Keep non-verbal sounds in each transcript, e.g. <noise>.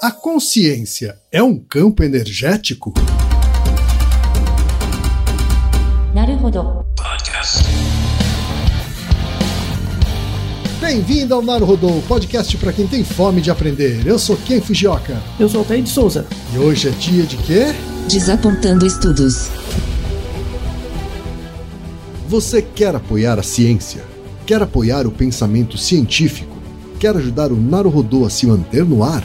A consciência é um campo energético? Bem-vindo ao Naruhodo, podcast para quem tem fome de aprender. Eu sou Ken Fujioka. Eu sou Altair de Souza. E hoje é dia de quê? Desapontando estudos. Você quer apoiar a ciência? Quer apoiar o pensamento científico? Quer ajudar o Naruhodo a se manter no ar?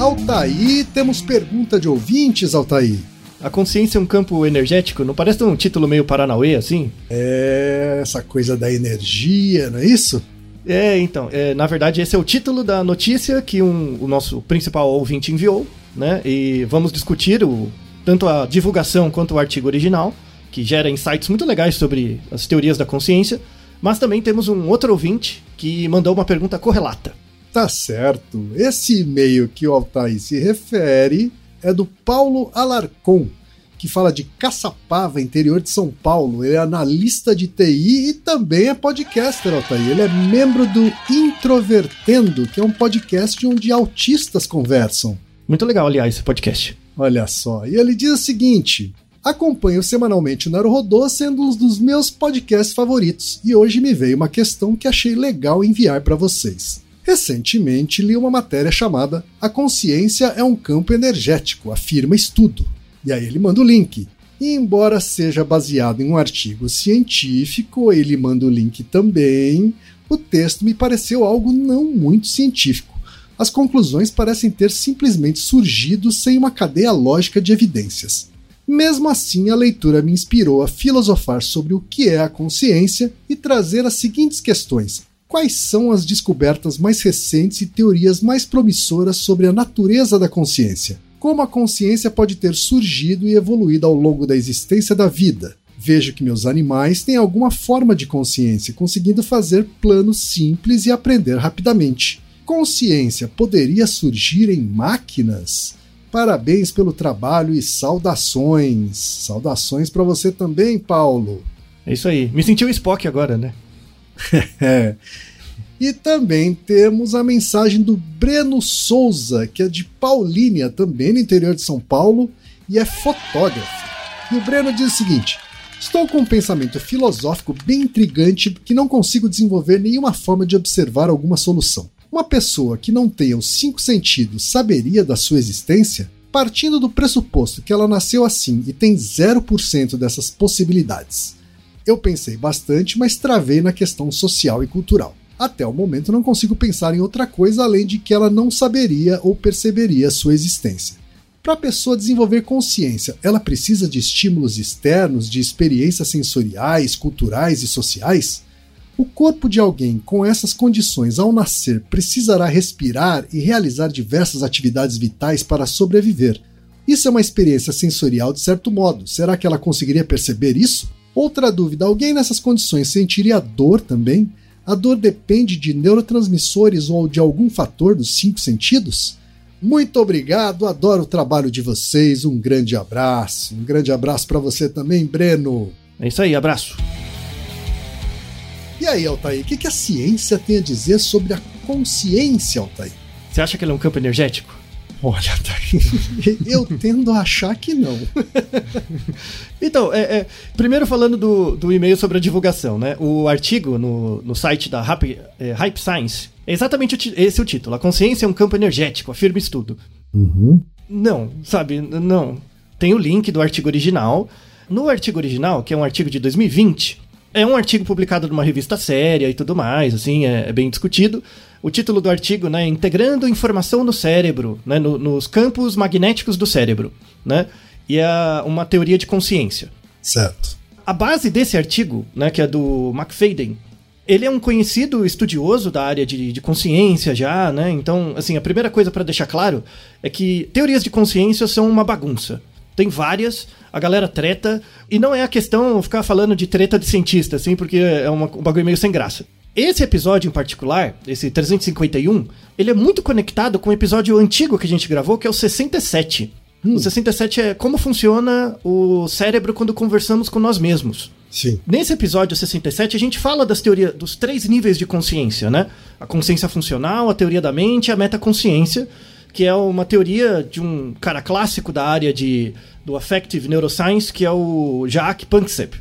Altaí, temos pergunta de ouvintes, Altaí. A consciência é um campo energético? Não parece um título meio Paranauê assim? É, essa coisa da energia, não é isso? É, então. É, na verdade, esse é o título da notícia que um, o nosso principal ouvinte enviou, né? E vamos discutir o, tanto a divulgação quanto o artigo original, que gera insights muito legais sobre as teorias da consciência. Mas também temos um outro ouvinte que mandou uma pergunta correlata. Tá certo. Esse e-mail que o Altair se refere é do Paulo Alarcon, que fala de Caçapava, interior de São Paulo. Ele é analista de TI e também é podcaster, Altair. Ele é membro do Introvertendo, que é um podcast onde autistas conversam. Muito legal, aliás, esse podcast. Olha só. E ele diz o seguinte: Acompanho semanalmente o Naruhodô sendo um dos meus podcasts favoritos, e hoje me veio uma questão que achei legal enviar para vocês. Recentemente li uma matéria chamada A Consciência é um Campo Energético, afirma estudo. E aí ele manda o link. E embora seja baseado em um artigo científico, ele manda o link também, o texto me pareceu algo não muito científico. As conclusões parecem ter simplesmente surgido sem uma cadeia lógica de evidências. Mesmo assim, a leitura me inspirou a filosofar sobre o que é a consciência e trazer as seguintes questões quais são as descobertas mais recentes e teorias mais promissoras sobre a natureza da consciência? Como a consciência pode ter surgido e evoluído ao longo da existência da vida? Vejo que meus animais têm alguma forma de consciência, conseguindo fazer planos simples e aprender rapidamente. Consciência poderia surgir em máquinas? Parabéns pelo trabalho e saudações. Saudações para você também, Paulo. É isso aí. Me senti o Spock agora, né? <laughs> É. E também temos a mensagem do Breno Souza, que é de Paulínia, também no interior de São Paulo, e é fotógrafo. E o Breno diz o seguinte: Estou com um pensamento filosófico bem intrigante que não consigo desenvolver nenhuma forma de observar alguma solução. Uma pessoa que não tenha os cinco sentidos saberia da sua existência? Partindo do pressuposto que ela nasceu assim e tem 0% dessas possibilidades. Eu pensei bastante, mas travei na questão social e cultural. Até o momento não consigo pensar em outra coisa além de que ela não saberia ou perceberia sua existência. Para a pessoa desenvolver consciência, ela precisa de estímulos externos, de experiências sensoriais, culturais e sociais? O corpo de alguém com essas condições ao nascer precisará respirar e realizar diversas atividades vitais para sobreviver. Isso é uma experiência sensorial de certo modo. Será que ela conseguiria perceber isso? Outra dúvida: alguém nessas condições sentiria dor também? A dor depende de neurotransmissores ou de algum fator dos cinco sentidos? Muito obrigado, adoro o trabalho de vocês. Um grande abraço. Um grande abraço para você também, Breno. É isso aí, abraço. E aí, Altair, o que, que a ciência tem a dizer sobre a consciência, Altair? Você acha que ele é um campo energético? Olha, Altair, <laughs> eu tendo a achar que não. <laughs> Então, é, é, primeiro falando do, do e-mail sobre a divulgação, né? O artigo no, no site da Hype, é, Hype Science é exatamente o esse é o título. A consciência é um campo energético, afirma estudo. Uhum. Não, sabe, não. Tem o link do artigo original. No artigo original, que é um artigo de 2020, é um artigo publicado numa revista séria e tudo mais, assim, é, é bem discutido. O título do artigo, né, Integrando informação no cérebro, né, no- nos campos magnéticos do cérebro, né, e é uma teoria de consciência. Certo. A base desse artigo, né, que é do McFadden, ele é um conhecido estudioso da área de, de consciência já, né? Então, assim, a primeira coisa para deixar claro é que teorias de consciência são uma bagunça. Tem várias, a galera treta, e não é a questão ficar falando de treta de cientista, assim, porque é uma, um bagulho meio sem graça. Esse episódio em particular, esse 351, ele é muito conectado com o episódio antigo que a gente gravou, que é o 67. O 67 é como funciona o cérebro quando conversamos com nós mesmos. Sim. Nesse episódio 67, a gente fala das teorias dos três níveis de consciência, né? A consciência funcional, a teoria da mente e a metaconsciência, que é uma teoria de um cara clássico da área de, do Affective Neuroscience, que é o Jacques Panksepp,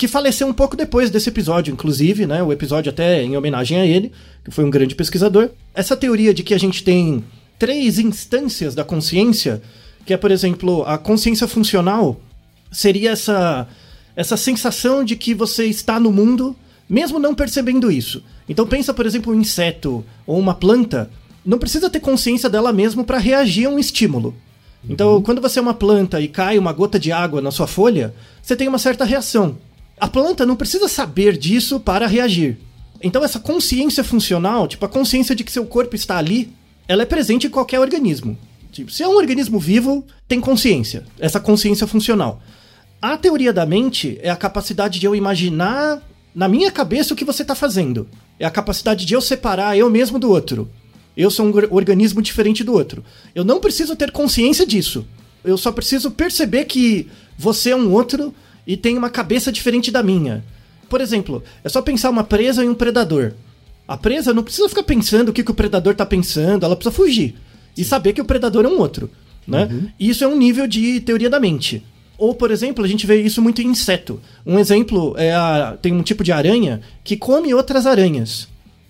que faleceu um pouco depois desse episódio, inclusive, né? O episódio até em homenagem a ele, que foi um grande pesquisador. Essa teoria de que a gente tem três instâncias da consciência, que é, por exemplo, a consciência funcional, seria essa essa sensação de que você está no mundo, mesmo não percebendo isso. Então pensa, por exemplo, um inseto ou uma planta, não precisa ter consciência dela mesmo para reagir a um estímulo. Então, quando você é uma planta e cai uma gota de água na sua folha, você tem uma certa reação. A planta não precisa saber disso para reagir. Então, essa consciência funcional, tipo a consciência de que seu corpo está ali, ela é presente em qualquer organismo. Tipo, se é um organismo vivo, tem consciência, essa consciência funcional. A teoria da mente é a capacidade de eu imaginar na minha cabeça o que você está fazendo. É a capacidade de eu separar eu mesmo do outro. Eu sou um or- organismo diferente do outro. Eu não preciso ter consciência disso. Eu só preciso perceber que você é um outro e tem uma cabeça diferente da minha. Por exemplo, é só pensar uma presa e um predador. A presa não precisa ficar pensando o que, que o predador tá pensando, ela precisa fugir. E saber que o predador é um outro. Né? E isso é um nível de teoria da mente. Ou, por exemplo, a gente vê isso muito em inseto. Um exemplo é a, tem um tipo de aranha que come outras aranhas.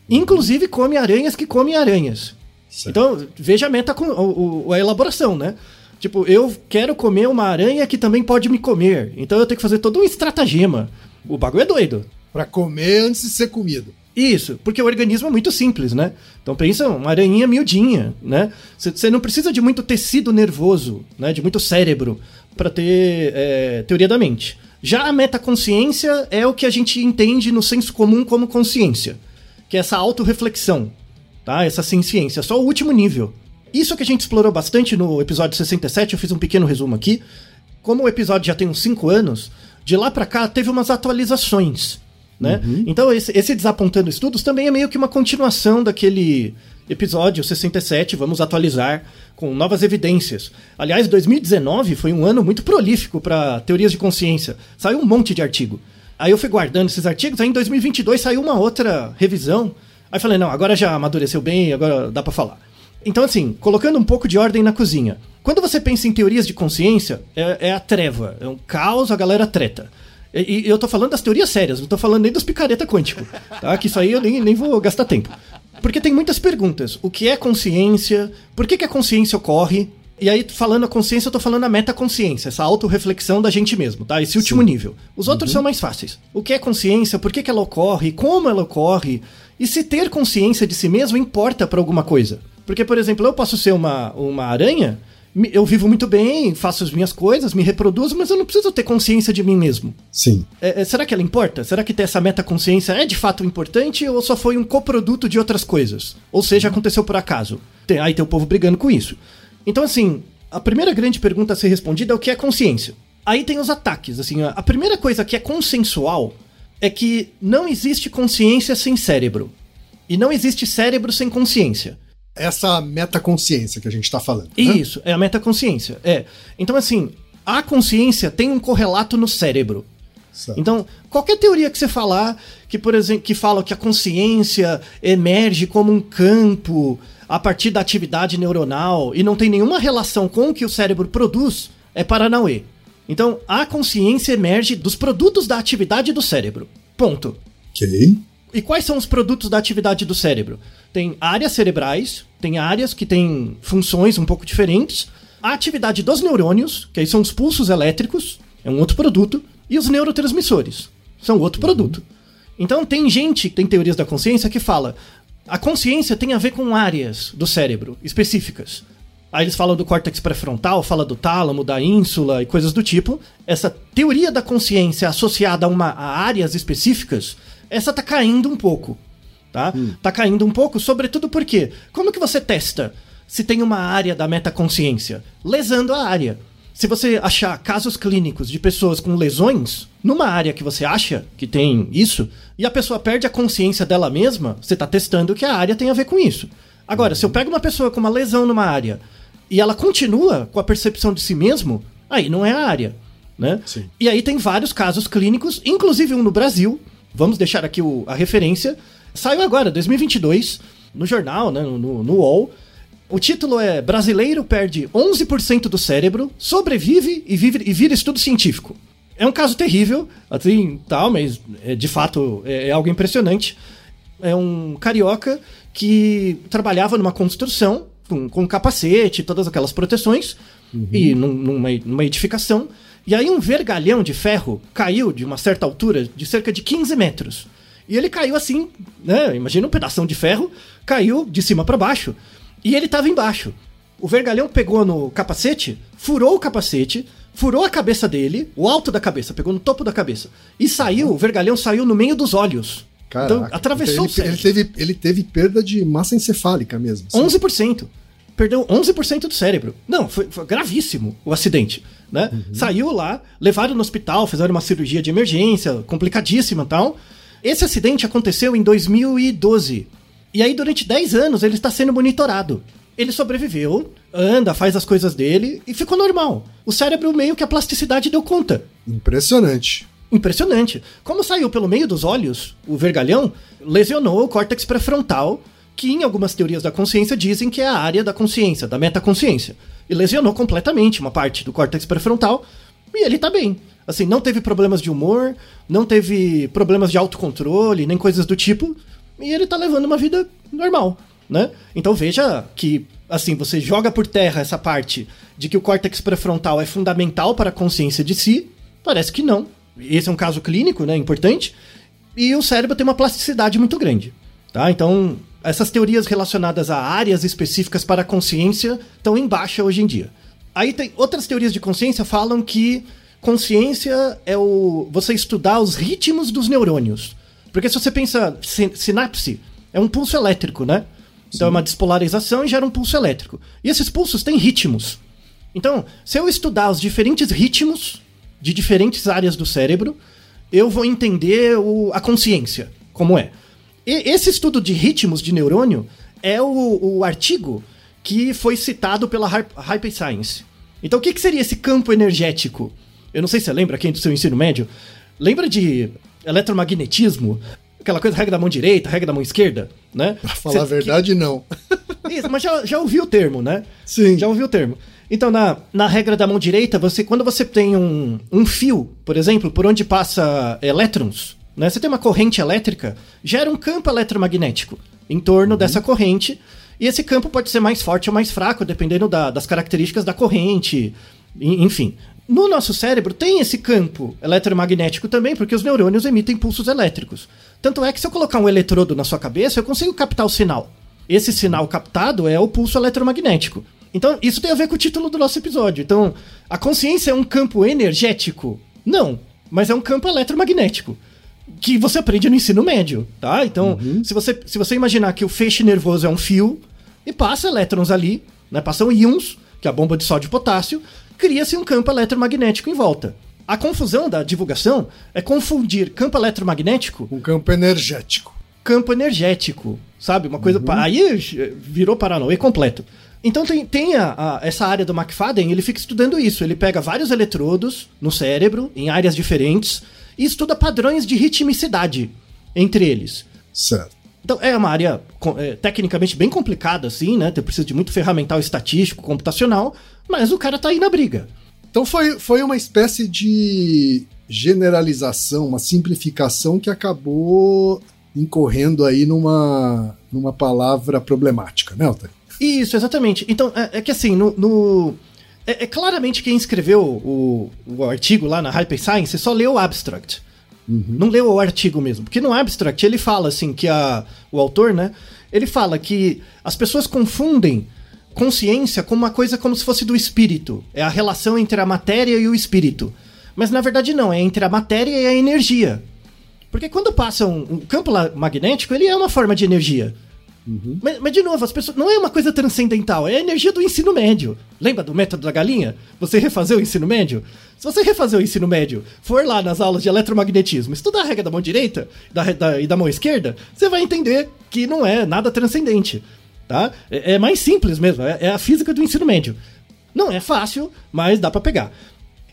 Inclusive come aranhas que comem aranhas. Certo. Então, veja a meta, o- a elaboração, né? Tipo, eu quero comer uma aranha que também pode me comer. Então eu tenho que fazer todo um estratagema. O bagulho é doido. Pra comer antes de ser comido. Isso, porque o organismo é muito simples, né? Então pensa uma aranhinha miudinha, né? Você não precisa de muito tecido nervoso, né? De muito cérebro para ter é, teoria da mente. Já a metaconsciência é o que a gente entende no senso comum como consciência, que é essa autorreflexão, tá? Essa ciência, só o último nível. Isso que a gente explorou bastante no episódio 67, eu fiz um pequeno resumo aqui. Como o episódio já tem uns 5 anos, de lá pra cá teve umas atualizações, né? Então esse, esse Desapontando Estudos também é meio que uma continuação daquele episódio 67, vamos atualizar com novas evidências. Aliás, 2019 foi um ano muito prolífico para teorias de consciência. Saiu um monte de artigo. Aí eu fui guardando esses artigos, aí em 2022 saiu uma outra revisão. Aí falei, não, agora já amadureceu bem, agora dá pra falar. Então, assim, colocando um pouco de ordem na cozinha. Quando você pensa em teorias de consciência, é, é a treva, é um caos, a galera treta. E, e eu tô falando das teorias sérias, não tô falando nem dos picareta quântico, tá? Que isso aí eu nem, nem vou gastar tempo. Porque tem muitas perguntas. O que é consciência? Por que, que a consciência ocorre? E aí, falando a consciência, eu tô falando a metaconsciência, essa autorreflexão da gente mesmo, tá? Esse último nível. Os outros são mais fáceis. O que é consciência? Por que, que ela ocorre? Como ela ocorre? E se ter consciência de si mesmo importa pra alguma coisa? Porque, por exemplo, eu posso ser uma, uma aranha eu vivo muito bem, faço as minhas coisas, me reproduzo, mas eu não preciso ter consciência de mim mesmo. Sim. É, é, será que ela importa? Será que ter essa metaconsciência é de fato importante ou só foi um coproduto de outras coisas? Ou seja, aconteceu por acaso? Tem, aí tem o povo brigando com isso. Então, assim, a primeira grande pergunta a ser respondida é o que é consciência. Aí tem os ataques. Assim, a primeira coisa que é consensual é que não existe consciência sem cérebro. E não existe cérebro sem consciência. Essa metaconsciência que a gente está falando. né? Isso, é a metaconsciência. É. Então, assim, a consciência tem um correlato no cérebro. Certo. Então, qualquer teoria que você falar, que por exemplo, que fala que a consciência emerge como um campo a partir da atividade neuronal e não tem nenhuma relação com o que o cérebro produz, é Paranauê. Então, a consciência emerge dos produtos da atividade do cérebro. Ponto. Ok. E quais são os produtos da atividade do cérebro? Tem áreas cerebrais, tem áreas que têm funções um pouco diferentes. A atividade dos neurônios, que aí são os pulsos elétricos, é um outro produto. E os neurotransmissores, são outro produto. Então tem gente, tem teorias da consciência que fala a consciência tem a ver com áreas do cérebro específicas. Aí eles falam do córtex pré-frontal, fala do tálamo, da ínsula e coisas do tipo. Essa teoria da consciência associada a, uma, a áreas específicas, essa tá caindo um pouco. Tá? Tá caindo um pouco, sobretudo porque como que você testa se tem uma área da metaconsciência? Lesando a área. Se você achar casos clínicos de pessoas com lesões, numa área que você acha que tem isso, e a pessoa perde a consciência dela mesma, você está testando que a área tem a ver com isso. Agora, se eu pego uma pessoa com uma lesão numa área e ela continua com a percepção de si mesmo, aí não é a área. Né? Sim. E aí tem vários casos clínicos, inclusive um no Brasil. Vamos deixar aqui o- a referência. Saiu agora, 2022, no jornal, né, no, no, UOL. O título é Brasileiro perde 11% do cérebro, sobrevive e, vive, e vira estudo científico. É um caso terrível, assim, tal, mas é, de fato é, é algo impressionante. É um carioca que trabalhava numa construção com, com capacete, todas aquelas proteções, e num- numa, numa edificação. E aí um vergalhão de ferro caiu de uma certa altura, de cerca de 15 metros. E ele caiu assim, né? Imagina um pedação de ferro, caiu de cima para baixo. E ele tava embaixo. O vergalhão pegou no capacete, furou o capacete, furou a cabeça dele, o alto da cabeça, pegou no topo da cabeça. E saiu, o vergalhão saiu no meio dos olhos. Caraca. Então atravessou Então, o ele, cérebro. ele teve, ele teve perda de massa encefálica mesmo. assim. 11%. Perdeu 11% do cérebro. Não, foi, foi gravíssimo o acidente. Né? Saiu lá, levaram no hospital, fizeram uma cirurgia de emergência, complicadíssima e tal. Esse acidente aconteceu em 2012. E aí, durante 10 anos, ele está sendo monitorado. Ele sobreviveu, anda, faz as coisas dele e ficou normal. O cérebro meio que a plasticidade deu conta. Impressionante. Impressionante. Como saiu pelo meio dos olhos, o vergalhão lesionou o córtex pré-frontal, que em algumas teorias da consciência dizem que é a área da consciência, da metaconsciência. E lesionou completamente uma parte do córtex pré-frontal e ele tá bem. Assim, não teve problemas de humor, não teve problemas de autocontrole, nem coisas do tipo, e ele tá levando uma vida normal, né? Então veja que, assim, você joga por terra essa parte de que o córtex pré-frontal é fundamental para a consciência de si, parece que não. Esse é um caso clínico, né, importante, e o cérebro tem uma plasticidade muito grande, tá? Então, essas teorias relacionadas a áreas específicas para a consciência estão em baixa hoje em dia. Aí tem outras teorias de consciência falam que consciência é o você estudar os ritmos dos neurônios. Porque se você pensa sin- sinapse, é um pulso elétrico, né? Então é uma despolarização e gera um pulso elétrico. E esses pulsos têm ritmos. Então, se eu estudar os diferentes ritmos de diferentes áreas do cérebro, eu vou entender o- a consciência, como é. E esse estudo de ritmos de neurônio é o, o artigo que foi citado pela Hype Hype Science. Então, o que, que seria esse campo energético? Eu não sei se você lembra quem do seu ensino médio. Lembra de eletromagnetismo? Aquela coisa, regra da mão direita, regra da mão esquerda, né? Pra falar a Cê- verdade, não. <laughs> isso, mas já, já ouviu o termo, né? Sim. Já ouviu o termo. Então, na, na regra da mão direita, você quando você tem um, um fio, por exemplo, por onde passa elétrons, né? Você tem uma corrente elétrica, gera um campo eletromagnético em torno dessa corrente. E esse campo pode ser mais forte ou mais fraco, dependendo da- das características da corrente. Enfim. No nosso cérebro tem esse campo eletromagnético também, porque os neurônios emitem pulsos elétricos. Tanto é que se eu colocar um eletrodo na sua cabeça, eu consigo captar o sinal. Esse sinal captado é o pulso eletromagnético. Então, isso tem a ver com o título do nosso episódio. Então, a consciência é um campo energético? Não, mas é um campo eletromagnético. Que você aprende no ensino médio, tá? Então, Uhum. se, você, se você imaginar que o feixe nervoso é um fio e passa elétrons ali, né? Passam íons, que é a bomba de sódio e potássio, cria-se um campo eletromagnético em volta. A confusão da divulgação é confundir campo eletromagnético Um campo energético. campo energético, sabe? Uma coisa. pa- Aí eh, virou Paranauê completo. Então tem, tem a- a- essa área do McFadden, ele fica estudando isso. Ele pega vários eletrodos no cérebro, em áreas diferentes, e estuda padrões de ritmicidade entre eles. Certo. Então é uma área é, tecnicamente bem complicada, assim, né? Tem precisa de muito ferramental estatístico, computacional, mas o cara tá aí na briga. Então foi, foi uma espécie de generalização, uma simplificação que acabou incorrendo aí numa, numa palavra problemática, né, Altair? Isso, exatamente. Então, é, é que assim, no. no- é, é claramente quem escreveu o, o artigo lá na Hyper Science só leu o abstract. Não leu o artigo mesmo. Porque no abstract ele fala assim que a, o autor, né? Ele fala que as pessoas confundem consciência com uma coisa como se fosse do espírito. É a relação entre a matéria e o espírito. Mas na verdade não, é entre a matéria e a energia. Porque quando passa um, um campo magnético, ele é uma forma de energia. Mas, mas, de novo, as pessoas. Não é uma coisa transcendental, é a energia do ensino médio. Lembra do método da galinha? Você refazer o ensino médio? Se você refazer o ensino médio, for lá nas aulas de eletromagnetismo, estudar a regra da mão direita da, da- e da mão esquerda, você vai entender que não é nada transcendente. Tá? É, é mais simples mesmo, é, é a física do ensino médio. Não é fácil, mas dá pra pegar.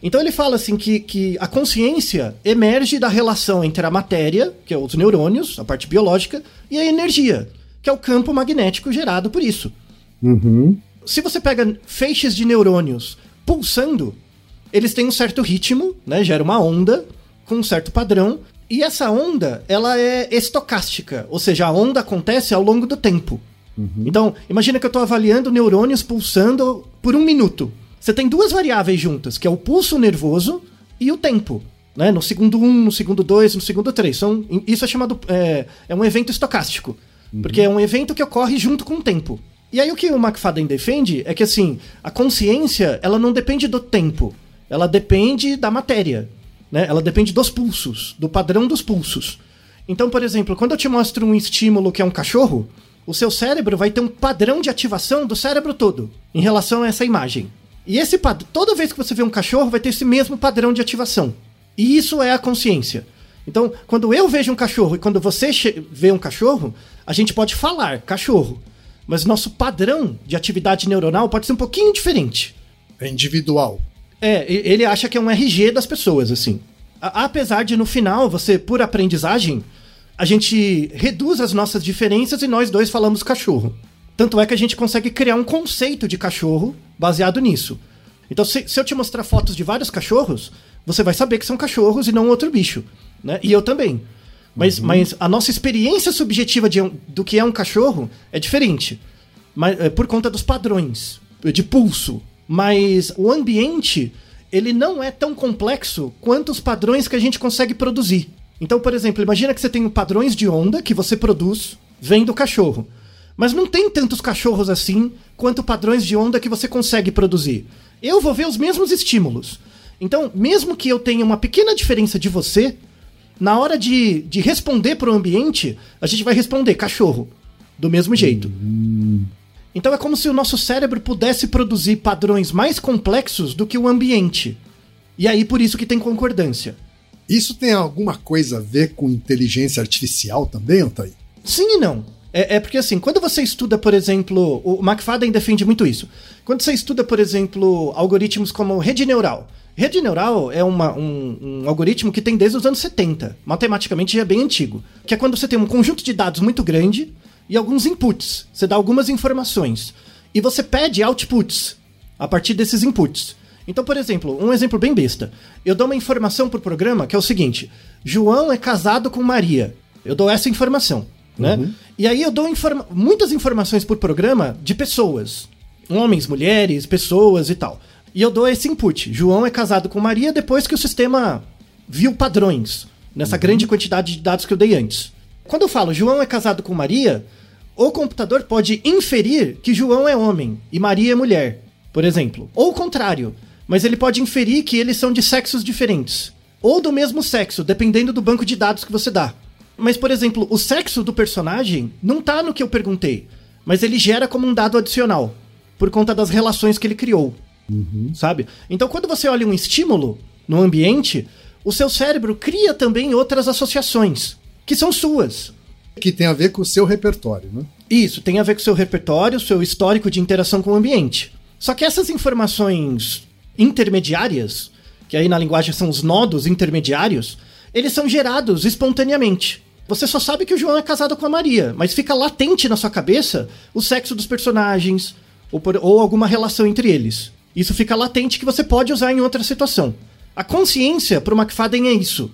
Então ele fala assim que, que a consciência emerge da relação entre a matéria, que é os neurônios, a parte biológica, e a energia, que é o campo magnético gerado por isso. Se você pega feixes de neurônios pulsando, eles têm um certo ritmo, né? Gera uma onda com um certo padrão. E essa onda, ela é estocástica, ou seja, a onda acontece ao longo do tempo. Então, imagina que eu estou avaliando neurônios pulsando por um minuto. Você tem duas variáveis juntas, que é o pulso nervoso e o tempo. Né? No segundo 1, um, no segundo 2, no segundo 3. São, isso é chamado. É, é um evento estocástico. Porque é um evento que ocorre junto com o tempo. E aí o que o McFadden defende é que assim, a consciência, ela não depende do tempo. Ela depende da matéria. Né? Ela depende dos pulsos, do padrão dos pulsos. Então, por exemplo, quando eu te mostro um estímulo que é um cachorro, o seu cérebro vai ter um padrão de ativação do cérebro todo em relação a essa imagem. E esse toda vez que você vê um cachorro, vai ter esse mesmo padrão de ativação. E isso é a consciência. Então, quando eu vejo um cachorro e quando você vê um cachorro, a gente pode falar cachorro, mas nosso padrão de atividade neuronal pode ser um pouquinho diferente. É individual. É, ele acha que é um RG das pessoas, assim. A- apesar de no final, você, por aprendizagem, a gente reduz as nossas diferenças e nós dois falamos cachorro. Tanto é que a gente consegue criar um conceito de cachorro baseado nisso. Então, se, se eu te mostrar fotos de vários cachorros, você vai saber que são cachorros e não outro bicho. Né? E eu também. Mas, mas a nossa experiência subjetiva de do que é um cachorro é diferente. Mas, é, por conta dos padrões de pulso. Mas o ambiente, ele não é tão complexo quanto os padrões que a gente consegue produzir. Então, por exemplo, imagina que você tem padrões de onda que você produz vendo o cachorro. Mas não tem tantos cachorros assim quanto padrões de onda que você consegue produzir. Eu vou ver os mesmos estímulos. Então, mesmo que eu tenha uma pequena diferença de você, na hora de, de responder para o ambiente, a gente vai responder cachorro. Do mesmo jeito. Então é como se o nosso cérebro pudesse produzir padrões mais complexos do que o ambiente. E aí por isso que tem concordância. Isso tem alguma coisa a ver com inteligência artificial também, Altair? Sim e não. É, é porque assim, quando você estuda, por exemplo, o McFadden defende muito isso. Quando você estuda, por exemplo, algoritmos como rede neural. Rede neural é uma- um, um algoritmo que tem desde os anos 70. Matematicamente já é bem antigo. Que é quando você tem um conjunto de dados muito grande e alguns inputs. Você dá algumas informações. E você pede outputs a partir desses inputs. Então, por exemplo, um exemplo bem besta. Eu dou uma informação pro programa que é o seguinte: João é casado com Maria. Eu dou essa informação, né? E aí eu dou informa muitas informações por programa de pessoas. Homens, mulheres, pessoas e tal. E eu dou esse input. João é casado com Maria depois que o sistema viu padrões nessa grande quantidade de dados que eu dei antes. Quando eu falo João é casado com Maria, O computador pode inferir que João é homem e Maria é mulher, por exemplo. Ou o contrário, mas ele pode inferir que eles são de sexos diferentes. Ou do mesmo sexo, dependendo do banco de dados que você dá. Mas, por exemplo, o sexo do personagem não tá no que eu perguntei, mas ele gera como um dado adicional, por conta das relações que ele criou. Sabe? Então, quando você olha um estímulo no ambiente, o seu cérebro cria também outras associações, que são suas. Que tem a ver com o seu repertório, né? Isso, tem a ver com o seu repertório, seu histórico de interação com o ambiente. Só que essas informações intermediárias, que aí na linguagem são os nodos intermediários, eles são gerados espontaneamente. Você só sabe que o João é casado com a Maria, mas fica latente na sua cabeça o sexo dos personagens ou, por- ou alguma relação entre eles. Isso fica latente que você pode usar em outra situação. A consciência para o McFadden é isso.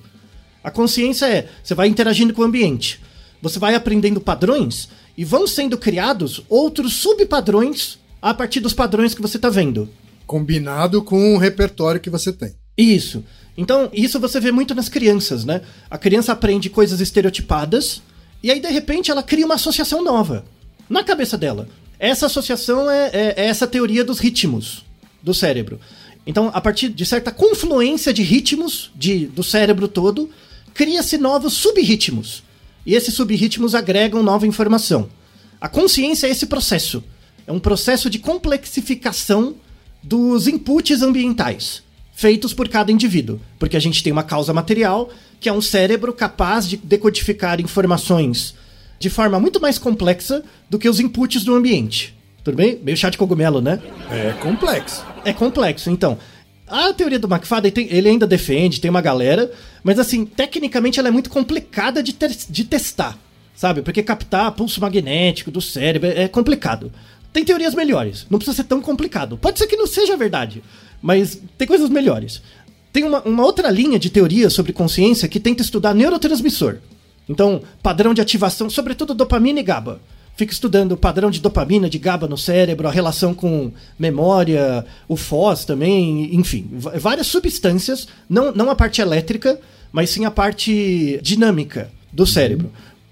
A consciência é, você vai interagindo com o ambiente. Você vai aprendendo padrões e vão sendo criados outros subpadrões a partir dos padrões que você está vendo. Combinado com o repertório que você tem. Isso. Então, isso você vê muito nas crianças, né? A criança aprende coisas estereotipadas e aí, de repente, ela cria uma associação nova na cabeça dela. Essa associação é, é- é essa teoria dos ritmos do cérebro. Então, a partir de certa confluência de ritmos de, do cérebro todo, cria-se novos subritmos. E esses subritmos agregam nova informação. A consciência é esse processo. É um processo de complexificação dos inputs ambientais feitos por cada indivíduo, porque a gente tem uma causa material, que é um cérebro capaz de decodificar informações de forma muito mais complexa do que os inputs do ambiente. Tudo bem? Meio chá de cogumelo, né? É complexo. É complexo, então. A teoria do McFadden, ele ainda defende, tem uma galera, mas assim, tecnicamente ela é muito complicada de, ter- de testar, sabe? Porque captar pulso magnético do cérebro é é complicado. Tem teorias melhores, não precisa ser tão complicado. Pode ser que não seja verdade, mas tem coisas melhores. Tem uma, uma outra linha de teoria sobre consciência que tenta estudar neurotransmissor. Então, padrão de ativação, sobretudo dopamina e GABA. Fica estudando o padrão de dopamina, de GABA no cérebro, a relação com memória, o FOS também, enfim, várias substâncias, não, não a parte elétrica, mas sim a parte dinâmica do cérebro.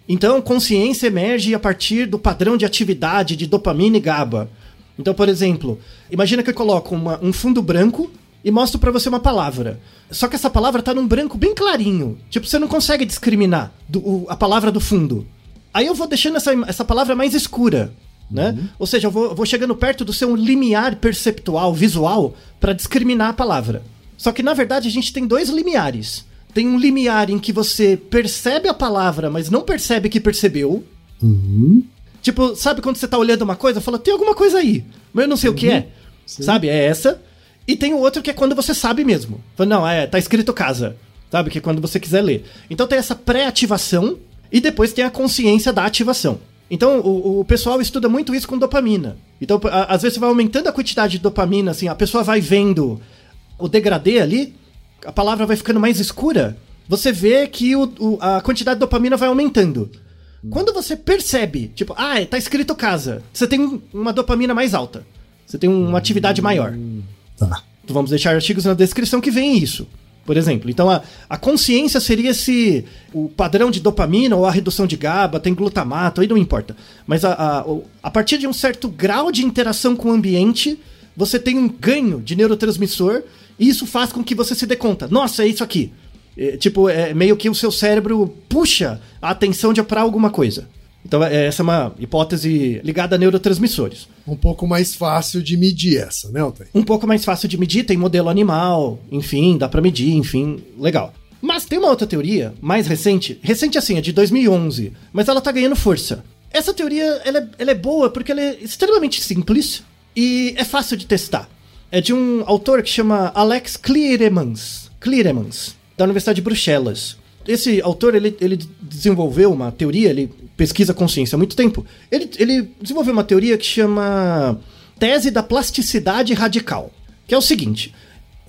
Então, consciência emerge a partir do padrão de atividade de dopamina e GABA. Então, por exemplo, imagina que eu coloco uma- um fundo branco e mostro pra você uma palavra. Só que essa palavra tá num branco bem clarinho. Tipo, você não consegue discriminar do- o- a palavra do fundo. Aí eu vou deixando essa, essa palavra mais escura, né? Ou seja, eu vou, vou chegando perto do seu limiar perceptual, visual, pra discriminar a palavra. Só que na verdade a gente tem dois limiares. Tem um limiar em que você percebe a palavra, mas não percebe que percebeu. Tipo, sabe quando você tá olhando uma coisa, fala, tem alguma coisa aí, mas eu não sei o que é. Sabe? É essa. E tem o outro que é quando você sabe mesmo. Fala, não, é, tá escrito casa. Sabe? Que é quando você quiser ler. Então tem essa pré-ativação e depois tem a consciência da ativação. Então o, o pessoal estuda muito isso com dopamina. Então, a- às vezes você vai aumentando a quantidade de dopamina, assim, a pessoa vai vendo o degradê ali, a palavra vai ficando mais escura, você vê que o- o- a quantidade de dopamina vai aumentando. Quando você percebe, tipo, ah, tá escrito casa, você tem um- uma dopamina mais alta. Você tem uma atividade maior. Tá. Vamos deixar artigos na descrição que vem isso. Por exemplo, então a, a consciência seria se o padrão de dopamina ou a redução de GABA, tem glutamato, aí não importa. Mas a, a, a partir de um certo grau de interação com o ambiente, você tem um ganho de neurotransmissor e isso faz com que você se dê conta. Nossa, é isso aqui. É, tipo, é meio que o seu cérebro puxa a atenção de para alguma coisa. Então, é- essa é uma hipótese ligada a neurotransmissores. Um pouco mais fácil de medir essa, né, Altair? Um pouco mais fácil de medir, tem modelo animal, enfim, dá pra medir, enfim, legal. Mas tem uma outra teoria, mais recente, recente assim, é de 2011, mas ela tá ganhando força. Essa teoria, ela é, ela é boa porque ela é extremamente simples e é fácil de testar. É de um autor que chama Alex Clearemans, Clearemans, da Universidade de Bruxelas. Esse autor, ele, ele desenvolveu uma teoria, ele pesquisa consciência há muito tempo. Ele, ele desenvolveu uma teoria que chama tese da plasticidade radical, que é o seguinte: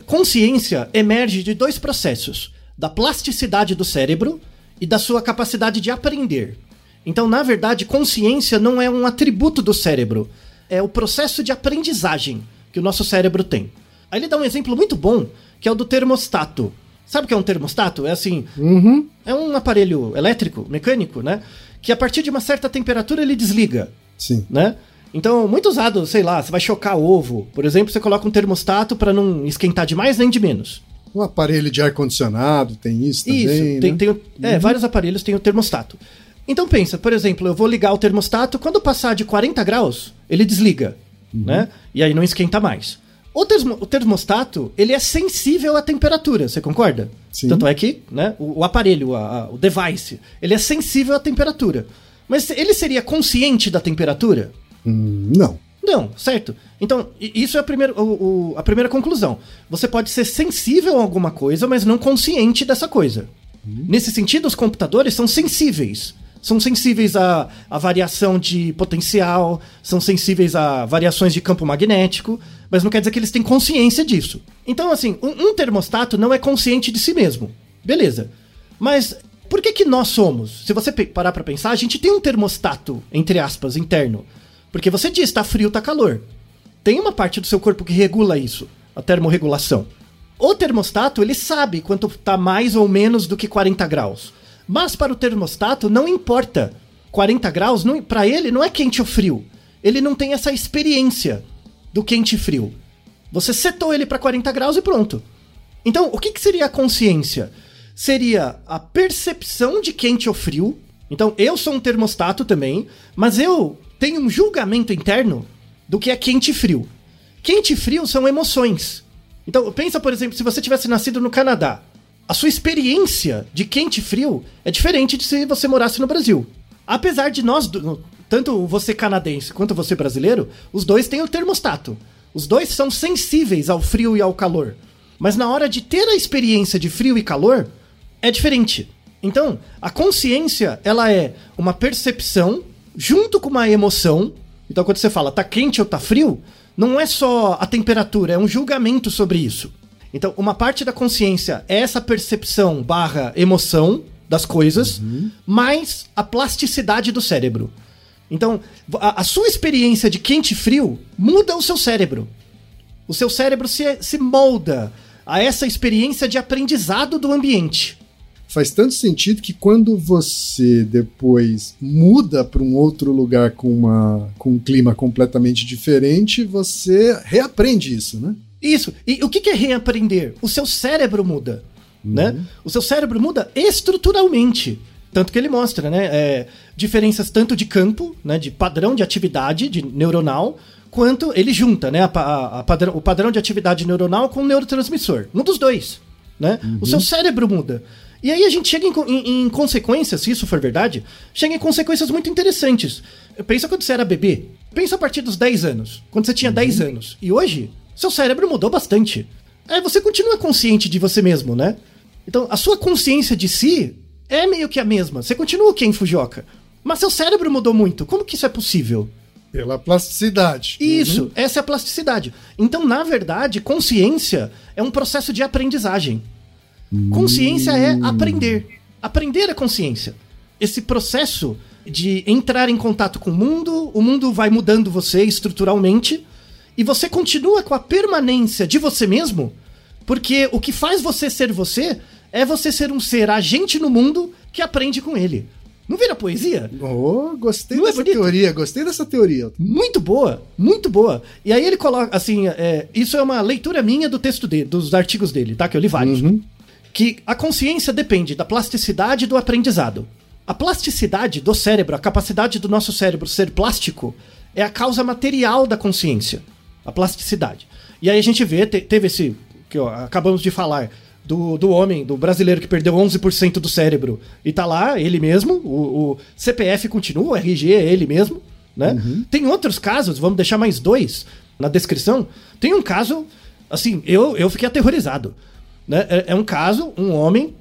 consciência emerge de dois processos, da plasticidade do cérebro e da sua capacidade de aprender. Então, na verdade, consciência não é um atributo do cérebro, é o processo de aprendizagem que o nosso cérebro tem. Aí ele dá um exemplo muito bom, que é o do termostato. Sabe o que é um termostato? É assim, Uhum. é um aparelho elétrico, mecânico, né? Que a partir de uma certa temperatura ele desliga, Sim. né? Então, muito usado, sei lá, você vai chocar ovo, por exemplo, você coloca um termostato para não esquentar de mais nem de menos. Um aparelho de ar-condicionado tem isso também. Isso, tem, né? tem o- é, vários aparelhos têm o termostato. Então pensa, por exemplo, eu vou ligar o termostato, quando passar de 40 graus, ele desliga, né? E aí não esquenta mais. O, termo- o termostato, ele é sensível à temperatura, você concorda? Sim. Tanto é que, né, o, o aparelho, a- a- o device, ele é sensível à temperatura. Mas ele seria consciente da temperatura? Hum, não. Não, certo? Então, isso é a primeira, o- o- a primeira conclusão. Você pode ser sensível a alguma coisa, mas não consciente dessa coisa. Nesse sentido, os computadores são sensíveis. São sensíveis à, à variação de potencial, são sensíveis a variações de campo magnético, mas não quer dizer que eles têm consciência disso. Então, assim, um, um termostato não é consciente de si mesmo. Beleza. Mas por que, que nós somos? Se você parar pra pensar, a gente tem um termostato, entre aspas, interno. Porque você diz, tá frio, tá calor. Tem uma parte do seu corpo que regula isso, a termorregulação. O termostato, ele sabe quanto tá mais ou menos do que 40 graus. Mas para o termostato não importa. 40 graus, para ele não é quente ou frio. Ele não tem essa experiência do quente e frio. Você setou ele para 40 graus e pronto. Então, o que, que seria a consciência? Seria a percepção de quente ou frio. Então, eu sou um termostato também, mas eu tenho um julgamento interno do que é quente e frio. Quente e frio são emoções. Então, pensa, por exemplo, se você tivesse nascido no Canadá. A sua experiência de quente e frio é diferente de se você morasse no Brasil. Apesar de nós, tanto você canadense quanto você brasileiro, os dois têm o termostato. Os dois são sensíveis ao frio e ao calor. Mas na hora de ter a experiência de frio e calor, é diferente. Então, a consciência, ela é uma percepção junto com uma emoção. Então, quando você fala tá quente ou tá frio, não é só a temperatura, é um julgamento sobre isso. Então, uma parte da consciência é essa percepção barra emoção das coisas, mais a plasticidade do cérebro. Então, a, a sua experiência de quente e frio muda o seu cérebro. O seu cérebro se, se molda a essa experiência de aprendizado do ambiente. Faz tanto sentido que quando você depois muda para um outro lugar com, uma, com um clima completamente diferente, você reaprende isso, né? Isso. E o que é reaprender? O seu cérebro muda, né? O seu cérebro muda estruturalmente. Tanto que ele mostra, né? é, diferenças tanto de campo, né? De padrão de atividade de neuronal, quanto ele junta, né? a a- a padrão- o padrão de atividade neuronal com o neurotransmissor. Um dos dois, né? O seu cérebro muda. E aí a gente chega em, em- em consequências, se isso for verdade, chega em consequências muito interessantes. Pensa quando você era bebê. Pensa a partir dos 10 anos. Quando você tinha 10 anos. E hoje, seu cérebro mudou bastante. Aí você continua consciente de você mesmo, né? Então, a sua consciência de si é meio que a mesma. Você continua o Ken Fujioka. Mas seu cérebro mudou muito. Como que isso é possível? Pela plasticidade. Isso, essa é a plasticidade. Então, na verdade, consciência é um processo de aprendizagem. Consciência é aprender. Aprender é consciência. Esse processo de entrar em contato com o mundo, o mundo vai mudando você estruturalmente, e você continua com a permanência de você mesmo, porque o que faz você ser você é você ser um ser agente no mundo que aprende com ele. Não vira poesia? Oh, gostei Não é dessa bonito? teoria, gostei dessa teoria. Muito boa, muito boa. E aí ele coloca, assim, é, isso é uma leitura minha do texto dele, dos artigos dele, tá? Que eu li vários. Que a consciência depende da plasticidade do aprendizado. A plasticidade do cérebro, a capacidade do nosso cérebro ser plástico, é a causa material da consciência. A plasticidade. E aí a gente vê, te- teve esse, que ó, acabamos de falar, do, do homem, do brasileiro que perdeu 11% do cérebro e tá lá, ele mesmo, o, o CPF continua, o RG é ele mesmo, né? Tem outros casos, vamos deixar mais dois na descrição. Tem um caso, assim, eu, eu fiquei aterrorizado. Né? É, é um caso, um homem,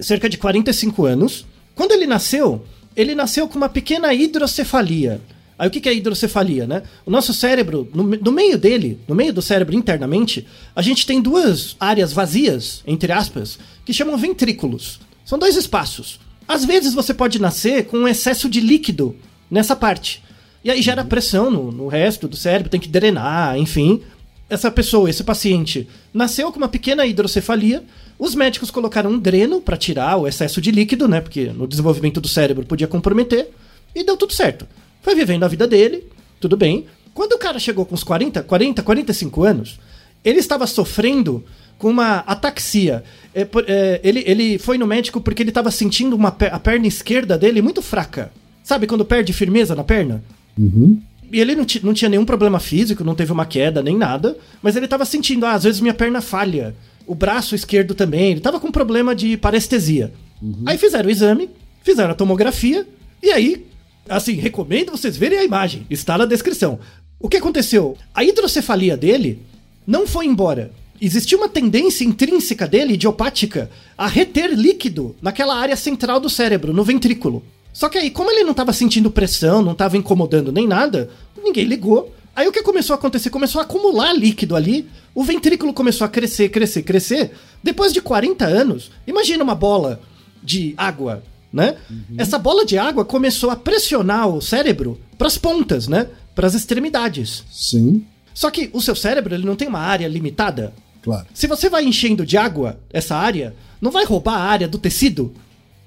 cerca de 45 anos. Quando ele nasceu, ele nasceu com uma pequena hidrocefalia. Aí o que é hidrocefalia, né? O nosso cérebro, no, no meio dele, no meio do cérebro internamente, a gente tem duas áreas vazias, entre aspas, que chamam ventrículos. São dois espaços. Às vezes você pode nascer com um excesso de líquido nessa parte. E aí gera pressão no, no resto do cérebro, tem que drenar, enfim. Essa pessoa, esse paciente, nasceu com uma pequena hidrocefalia, Os médicos colocaram um dreno para tirar o excesso de líquido, né? Porque no desenvolvimento do cérebro podia comprometer. E deu tudo certo. Foi vivendo a vida dele, tudo bem. Quando o cara chegou com uns 40, 40, 45 anos, ele estava sofrendo com uma ataxia. É, é, ele, ele foi no médico porque ele estava sentindo uma, a perna esquerda dele muito fraca. Sabe quando perde firmeza na perna? Uhum. E ele não, não, tinha nenhum problema físico, não teve uma queda nem nada, mas ele estava sentindo, ah, às vezes minha perna falha o braço esquerdo também. Ele tava com problema de parestesia. Uhum. Aí fizeram o exame, fizeram a tomografia, e aí, assim, recomendo vocês verem a imagem, está na descrição. O que aconteceu? A hidrocefalia dele não foi embora. Existia uma tendência intrínseca dele, idiopática, a reter líquido naquela área central do cérebro, no ventrículo. Só que aí, como ele não estava sentindo pressão, não estava incomodando nem nada, ninguém ligou. Aí o que começou a acontecer? Começou a acumular líquido ali, o ventrículo começou a crescer, crescer, crescer. Depois de 40 anos, imagina uma bola de água, né? Uhum. Essa bola de água começou a pressionar o cérebro para as pontas, né? Para as extremidades. Sim. Só que o seu cérebro ele não tem uma área limitada. Claro. Se você vai enchendo de água essa área, não vai roubar a área do tecido.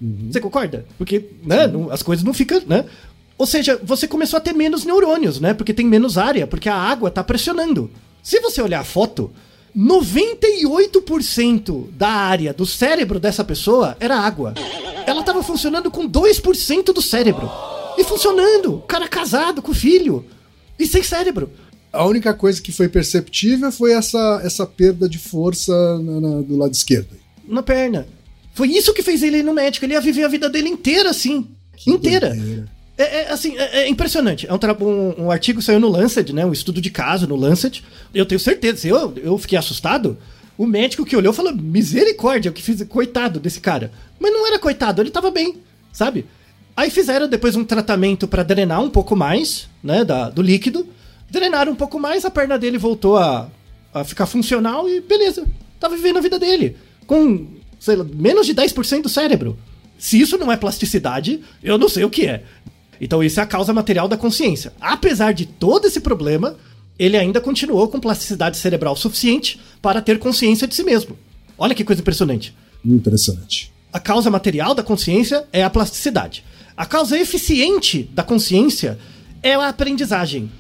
Uhum. Você concorda? Porque né, não, as coisas não ficam, né? Ou seja, você começou a ter menos neurônios, né? Porque tem menos área, porque a água está pressionando. Se você olhar a foto, 98% da área do cérebro dessa pessoa era água. Ela estava funcionando com 2% do cérebro. E funcionando. O cara casado com filho. E sem cérebro. A única coisa que foi perceptível foi essa, essa perda de força na, na, do lado esquerdo. Na perna. Foi isso que fez ele ir no médico. Ele ia viver a vida dele inteira assim. Que inteira. Doideira. É, é, assim, é, é, impressionante. É um, um, um, artigo saiu no Lancet, né? Um estudo de caso no Lancet. Eu tenho certeza, eu, eu fiquei assustado, o médico que olhou falou: misericórdia, o que fiz, coitado desse cara. Mas não era coitado, ele tava bem, sabe? Aí fizeram depois um tratamento para drenar um pouco mais, né? Da, do líquido. Drenaram um pouco mais, a perna dele voltou a, a ficar funcional e beleza. Tava vivendo a vida dele. Com, sei lá, menos de 10% do cérebro. Se isso não é plasticidade, eu não sei o que é. Então isso é a causa material da consciência. Apesar de todo esse problema, ele ainda continuou com plasticidade cerebral suficiente para ter consciência de si mesmo. Olha que coisa impressionante. Interessante. A causa material da consciência é a plasticidade. A causa eficiente da consciência é a aprendizagem.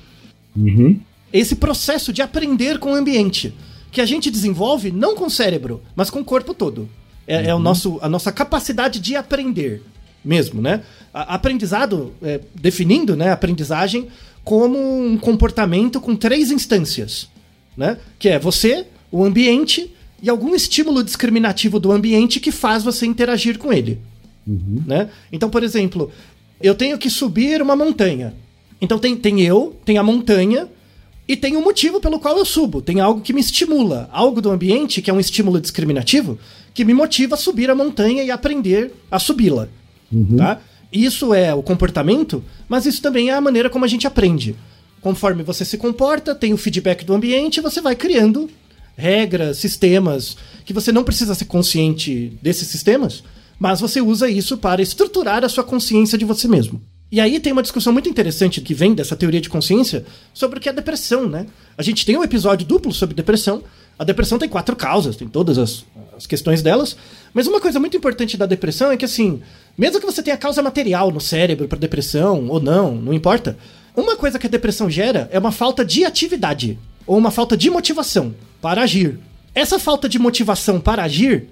Uhum. Esse processo de aprender com o ambiente, que a gente desenvolve não com o cérebro, mas com o corpo todo. É, uhum. é o nosso, a nossa capacidade de aprender mesmo, né? A, aprendizado, é, definindo né, aprendizagem como um comportamento com três instâncias, né? Que é você, o ambiente e algum estímulo discriminativo do ambiente que faz você interagir com ele. Uhum. Né? Então, por exemplo, eu tenho que subir uma montanha. Então tem, tem eu, tem a montanha, e tem um motivo pelo qual eu subo. Tem algo que me estimula, algo do ambiente que é um estímulo discriminativo, que me motiva a subir a montanha e aprender a subi-la. Uhum. Tá? Isso é o comportamento, mas isso também é a maneira como a gente aprende. Conforme você se comporta, tem o feedback do ambiente, você vai criando regras, sistemas, que você não precisa ser consciente desses sistemas, mas você usa isso para estruturar a sua consciência de você mesmo. E aí tem uma discussão muito interessante que vem dessa teoria de consciência sobre o que é depressão, né? A gente tem um episódio duplo sobre depressão. A depressão tem quatro causas, tem todas as, as questões delas. Mas uma coisa muito importante da depressão é que, assim, mesmo que você tenha causa material no cérebro para depressão ou não, não importa. Uma coisa que a depressão gera é uma falta de atividade ou uma falta de motivação para agir. Essa falta de motivação para agir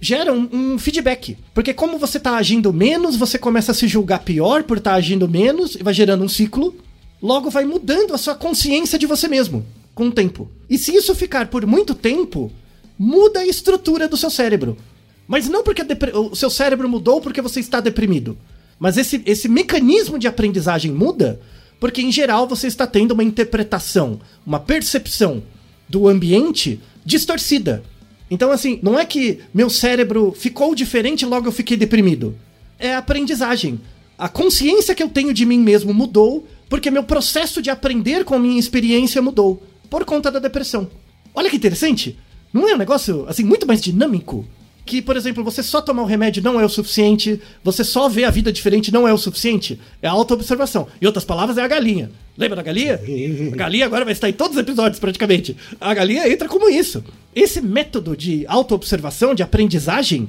gera um, um feedback. Porque como você está agindo menos, você começa a se julgar pior por estar tá agindo menos e vai gerando um ciclo. Logo vai mudando a sua consciência de você mesmo com o tempo. E se isso ficar por muito tempo, muda a estrutura do seu cérebro. Mas não porque o seu cérebro mudou porque você está deprimido. Mas esse, esse mecanismo de aprendizagem muda porque, em geral, você está tendo uma interpretação, uma percepção do ambiente distorcida. Então, assim, não é que meu cérebro ficou diferente logo eu fiquei deprimido. É a aprendizagem. A consciência que eu tenho de mim mesmo mudou porque meu processo de aprender com a minha experiência mudou por conta da depressão. Olha que interessante. Não é um negócio, assim, muito mais dinâmico? que, por exemplo, você só tomar o remédio não é o suficiente, você só ver a vida diferente não é o suficiente. É a autoobservação. Em outras palavras, é a galinha. Lembra da galinha? A galinha agora vai estar em todos os episódios, praticamente. A galinha entra como isso. Esse método de autoobservação, de aprendizagem,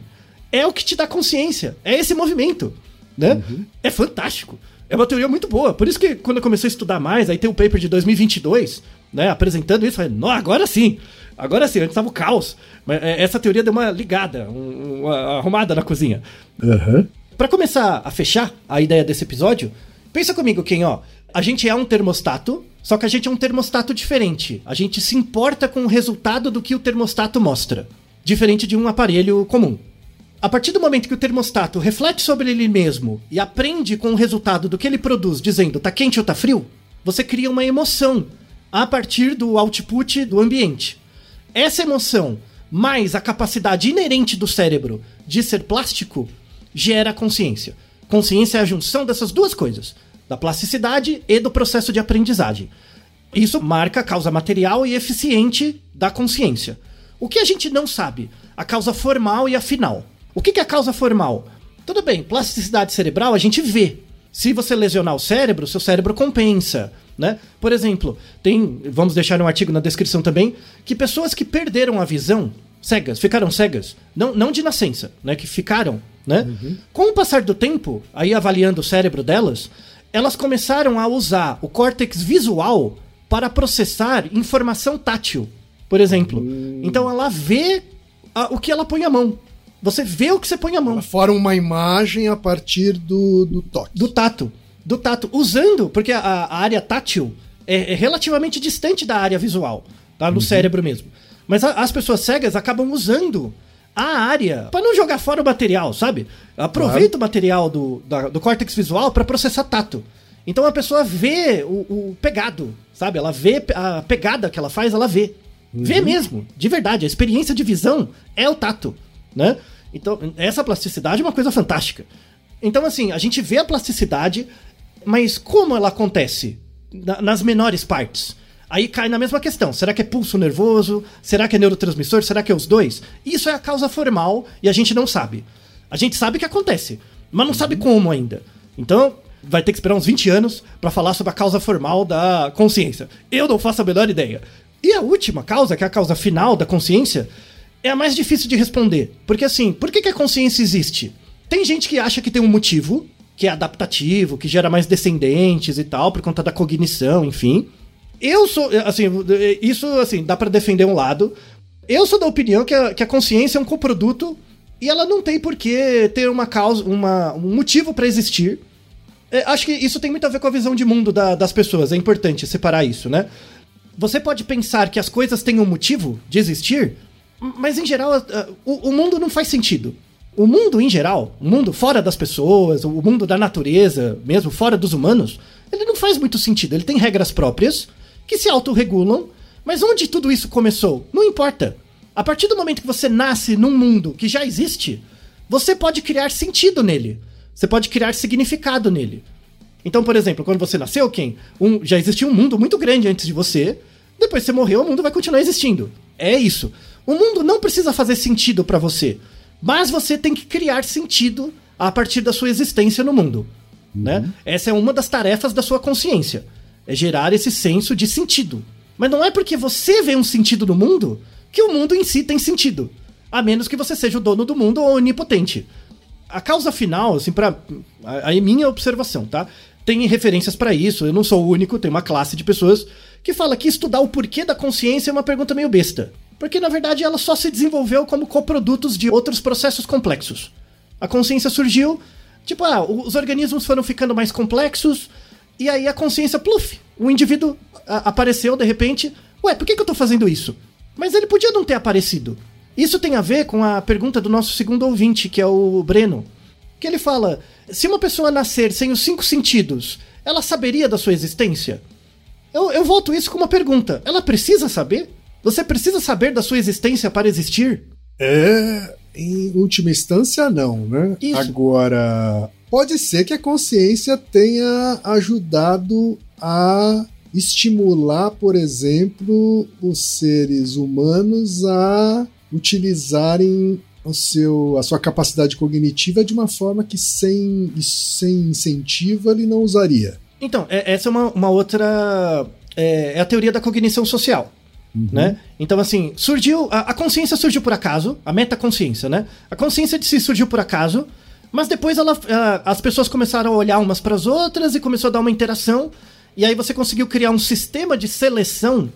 é o que te dá consciência. É esse movimento. Né? Uhum. É fantástico. É uma teoria muito boa. Por isso que quando eu comecei a estudar mais, aí tem o paper de 2022, né, apresentando isso, eu falei, não, agora sim. Agora sim, antes estava o caos. Mas é, essa teoria deu uma ligada, uma arrumada na cozinha. Uhum. Para começar a fechar a ideia desse episódio, pensa comigo, quem, ó. A gente é um termostato, só que a gente é um termostato diferente. A gente se importa com o resultado do que o termostato mostra, diferente de um aparelho comum. A partir do momento que o termostato reflete sobre ele mesmo e aprende com o resultado do que ele produz, dizendo tá quente ou tá frio, você cria uma emoção a partir do output do ambiente. Essa emoção, mais a capacidade inerente do cérebro de ser plástico, gera consciência. Consciência é a junção dessas duas coisas, da plasticidade e do processo de aprendizagem. Isso marca a causa material e eficiente da consciência. O que a gente não sabe? A causa formal e a final. O que é a causa formal? Tudo bem, plasticidade cerebral a gente vê. Se você lesionar o cérebro, seu cérebro compensa. Né? Por exemplo, tem, vamos deixar um artigo na descrição também, que pessoas que perderam a visão, cegas, ficaram cegas, não, não de nascença, né? Que ficaram, né? Uhum. Com o passar do tempo, aí avaliando o cérebro delas, elas começaram a usar o córtex visual para processar informação tátil, por exemplo. Uhum. Então ela vê a, o que ela põe a mão. Você vê o que você põe a mão. Ela forma uma imagem a partir do, do toque. Do tato. Do tato. Usando, porque a, a área tátil é, é, relativamente distante da área visual, tá? No uhum. cérebro mesmo. Mas a, as pessoas cegas acabam usando a área para não jogar fora o material, sabe? Aproveita claro. o material do, da, do córtex visual para processar tato. Então a pessoa vê o, o, pegado, sabe? Ela vê a pegada que ela faz, ela vê. Uhum. Vê mesmo, de verdade. A experiência de visão é o tato né? Então, essa plasticidade é uma coisa fantástica. Então, assim, a gente vê a plasticidade, mas como ela acontece? Na, nas menores partes. Aí cai na mesma questão. Será que é pulso nervoso? Será que é neurotransmissor? Será que é os dois? Isso é a causa formal e a gente não sabe. A gente sabe que acontece, mas não sabe como ainda. Então, vai ter que esperar uns 20 anos para falar sobre a causa formal da consciência. Eu não faço a menor ideia. E a última causa, que é a causa final da consciência, é a mais difícil de responder. Porque assim, por que, que a consciência existe? Tem gente que acha que tem um motivo, que é adaptativo, que gera mais descendentes e tal, por conta da cognição, enfim. Eu sou, assim, isso assim, dá para defender um lado. Eu sou da opinião que a, que a consciência é um coproduto e ela não tem por que ter uma causa, uma, um motivo para existir. É, acho que isso tem muito a ver com a visão de mundo da, das pessoas, é importante separar isso, né? Você pode pensar que as coisas têm um motivo de existir, mas em geral, o, o mundo não faz sentido. O mundo em geral, o mundo fora das pessoas, o mundo da natureza, mesmo fora dos humanos, ele não faz muito sentido. Ele tem regras próprias que se autorregulam, mas onde tudo isso começou? Não importa. A partir do momento que você nasce num mundo que já existe, você pode criar sentido nele. Você pode criar significado nele. Então, por exemplo, quando você nasceu, quem? Um, já existia um mundo muito grande antes de você. Depois você morreu, o mundo vai continuar existindo. É isso. O mundo não precisa fazer sentido para você, mas você tem que criar sentido a partir da sua existência no mundo. Uhum. Né? Essa é uma das tarefas da sua consciência, é gerar esse senso de sentido. Mas não é porque você vê um sentido no mundo que o mundo em si tem sentido, a menos que você seja o dono do mundo ou onipotente. A causa final, assim, para aí minha observação, tá? Tem referências para isso. Eu não sou o único, tem uma classe de pessoas que fala que estudar o porquê da consciência é uma pergunta meio besta. Porque na verdade ela só se desenvolveu como coprodutos de outros processos complexos. A consciência surgiu, tipo, ah, os organismos foram ficando mais complexos, e aí a consciência, pluf, o indivíduo apareceu de repente. Ué, por que, que eu tô fazendo isso? Mas ele podia não ter aparecido. Isso tem a ver com a pergunta do nosso segundo ouvinte, que é o Breno. Que ele fala: se uma pessoa nascer sem os cinco sentidos, ela saberia da sua existência? Eu, eu volto isso com uma pergunta: ela precisa saber? Você precisa saber da sua existência para existir? É, em última instância, não, né? Isso. Agora, pode ser que a consciência tenha ajudado a estimular, por exemplo, os seres humanos a utilizarem o seu, a sua capacidade cognitiva de uma forma que sem, sem incentivo ele não usaria. Então, é- essa é uma, uma outra. É, é a teoria da cognição social. Né? Então, assim, surgiu. A, a consciência surgiu por acaso, a metaconsciência, né? A consciência de si surgiu por acaso, mas depois ela, a- as pessoas começaram a olhar umas para as outras e começou a dar uma interação. E aí você conseguiu criar um sistema de seleção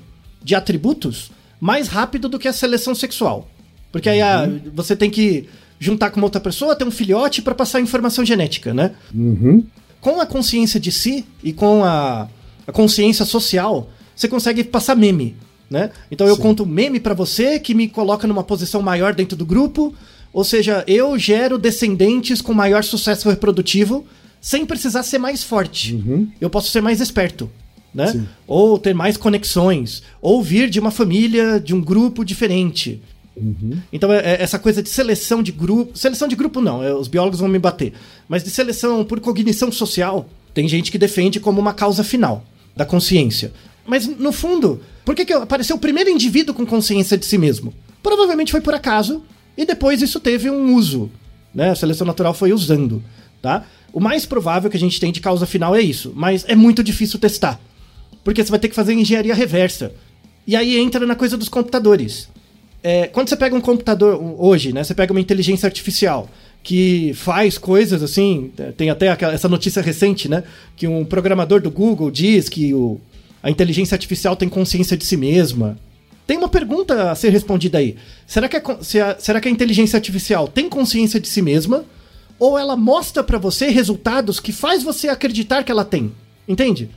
de atributos mais rápido do que a seleção sexual. Porque aí a- você tem que juntar com uma outra pessoa, ter um filhote para passar informação genética, né? Uhum. com a consciência de si e com a, a consciência social, você consegue passar meme, né? Então eu Sim. conto um meme pra você que me coloca numa posição maior dentro do grupo, ou seja, eu gero descendentes com maior sucesso reprodutivo sem precisar ser mais forte. Eu posso ser mais esperto, né? Sim. Ou ter mais conexões, ou vir de uma família, de um grupo diferente. Então, é- é essa coisa de seleção de grupo. Seleção de grupo não, é, os biólogos vão me bater. Mas de seleção por cognição social, tem gente que defende como uma causa final da consciência. Mas, no fundo, por que, que apareceu o primeiro indivíduo com consciência de si mesmo? Provavelmente foi por acaso, e depois isso teve um uso. Né? A seleção natural foi usando. Tá? O mais provável que a gente tem de causa final é isso, mas é muito difícil testar. Porque você vai ter que fazer engenharia reversa. E aí entra na coisa dos computadores. É, quando você pega um computador hoje, né? Você pega uma inteligência artificial que faz coisas assim. Tem até aquela, essa notícia recente, né? Que um programador do Google diz que o, a inteligência artificial tem consciência de si mesma. Tem uma pergunta a ser respondida aí. Será que a, con- se a- será que a inteligência artificial tem consciência de si mesma? Ou ela mostra pra você resultados que faz você acreditar que ela tem? Entende?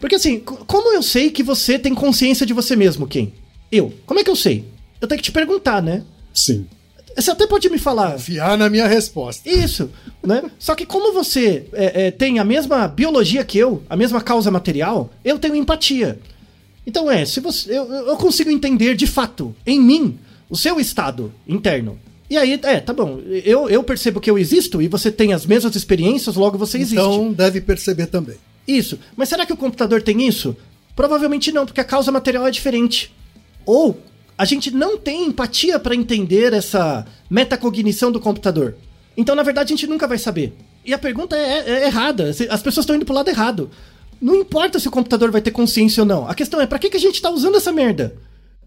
Porque assim, co- como eu sei que você tem consciência de você mesmo, quem? Eu. Como é que eu sei? Eu tenho que te perguntar, né? Sim. Você até pode me falar. Confiar na minha resposta. Isso, né? Só que como você é, é, tem a mesma biologia que eu, a mesma causa material, eu tenho empatia. Então é, se você, eu, eu consigo entender de fato, em mim, o seu estado interno. E aí, é, tá bom, eu, eu percebo que eu existo e você tem as mesmas experiências, logo você existe. Então deve perceber também. Isso. Mas será que o computador tem isso? Provavelmente não, porque a causa material é diferente. Ou a gente não tem empatia para entender essa metacognição do computador. Então, na verdade, a gente nunca vai saber. E a pergunta é, é errada. Se- As pessoas estão indo pro lado errado. Não importa se o computador vai ter consciência ou não. A questão é, pra que, que a gente tá usando essa merda?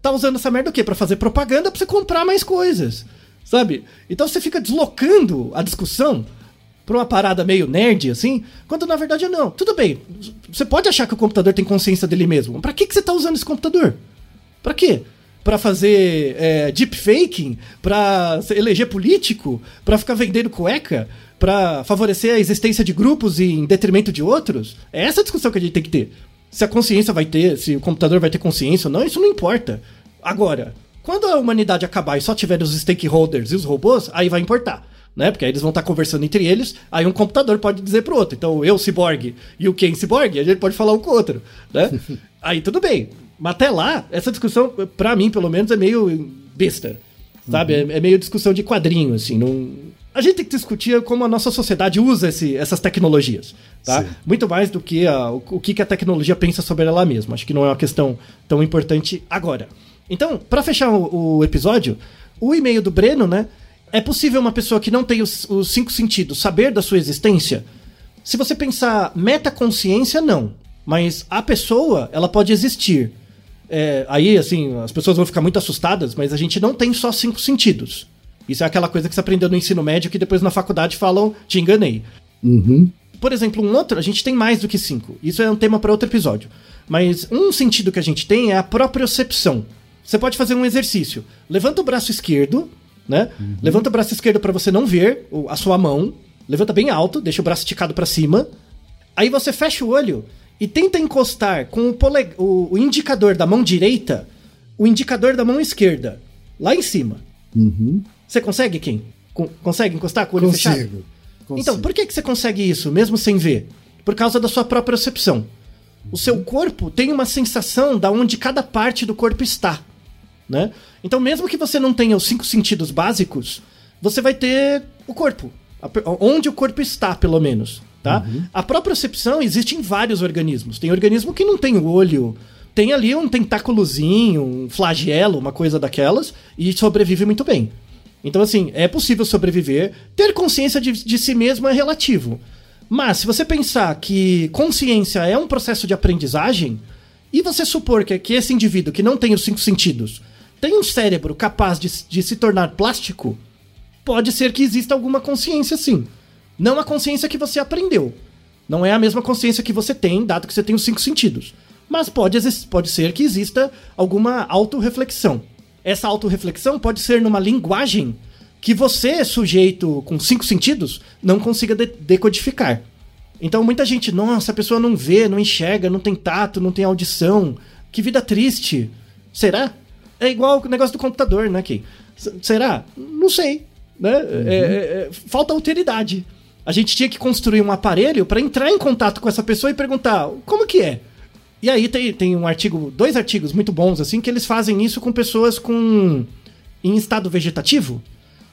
Tá usando essa merda o quê? Pra fazer propaganda pra você comprar mais coisas. Sabe? Então você fica deslocando a discussão pra uma parada meio nerd, assim, quando na verdade não. Tudo bem, você pode achar que o computador tem consciência dele mesmo. Pra que, que você tá usando esse computador? Pra quê? Pra fazer é, deepfaking? Se- eleger político? Pra ficar vendendo cueca? Pra favorecer a existência de grupos em detrimento de outros? É essa a discussão que a gente tem que ter. Se a consciência vai ter, se o computador vai ter consciência ou não, isso não importa. Agora, quando a humanidade acabar e só tiver os stakeholders e os robôs, aí vai importar. Né? Porque aí eles vão estar conversando entre eles, aí um computador pode dizer pro outro. Então, eu, Cyborg, e o Ken Cyborg, a gente pode falar um com o outro. Né? <laughs> aí tudo bem. Mas até lá, essa discussão, pra mim, pelo menos, é meio besta. Sabe? É, é meio discussão de quadrinho, assim. Não... A gente tem que discutir como a nossa sociedade usa esse- essas tecnologias. Tá? Sim. Muito mais do que a- o, o que a tecnologia pensa sobre ela mesma. Acho que não é uma questão tão importante agora. Então, pra fechar o, o episódio, o e-mail do Breno, né? É possível uma pessoa que não tem os, os cinco sentidos saber da sua existência? Se você pensar metaconsciência, não. Mas a pessoa, ela pode existir. É, aí, assim, as pessoas vão ficar muito assustadas, mas a gente não tem só cinco sentidos. Isso é aquela coisa que você aprendeu no ensino médio que depois na faculdade falam, te enganei. Uhum. Por exemplo, um outro, a gente tem mais do que cinco. Isso é um tema para outro episódio. Mas um sentido que a gente tem é a propriocepção. Você pode fazer um exercício. Levanta o braço esquerdo, né? Levanta o braço esquerdo para você não ver a sua mão. Levanta bem alto, deixa o braço esticado para cima. Aí você fecha o olho e tenta encostar com o, pole... o, o indicador da mão direita, o indicador da mão esquerda, lá em cima. Uhum. Você consegue, Kim? Con- consegue encostar com o olho fechado? Consigo. Consigo. Então, por que, que você consegue isso, mesmo sem ver? Por causa da sua própria percepção. O seu corpo tem uma sensação da onde cada parte do corpo está. Né? Então, mesmo que você não tenha os cinco sentidos básicos, você vai ter o corpo. Onde o corpo está, pelo menos. Tá? A própria percepção existe em vários organismos. Tem organismo que não tem olho, tem ali um tentáculozinho, um flagelo, uma coisa daquelas, e sobrevive muito bem. Então, assim, é possível sobreviver. Ter consciência de, de si mesmo é relativo. Mas, se você pensar que consciência é um processo de aprendizagem, e você supor que, que esse indivíduo que não tem os cinco sentidos tem um cérebro capaz de, de se tornar plástico, pode ser que exista alguma consciência sim. Não a consciência que você aprendeu. Não é a mesma consciência que você tem, dado que você tem os cinco sentidos. Mas pode, pode ser que exista alguma autorreflexão. Essa autorreflexão pode ser numa linguagem que você, sujeito com cinco sentidos, não consiga de decodificar. Então muita gente, nossa, a pessoa não vê, não enxerga, não tem tato, não tem audição. Que vida triste. Será? É igual o negócio do computador, né, Kim? Será? Não sei. Né? Uhum. É, é, falta alteridade. A gente tinha que construir um aparelho para entrar em contato com essa pessoa e perguntar como que é. E aí tem, tem um artigo, dois artigos muito bons, assim, que eles fazem isso com pessoas com. em estado vegetativo.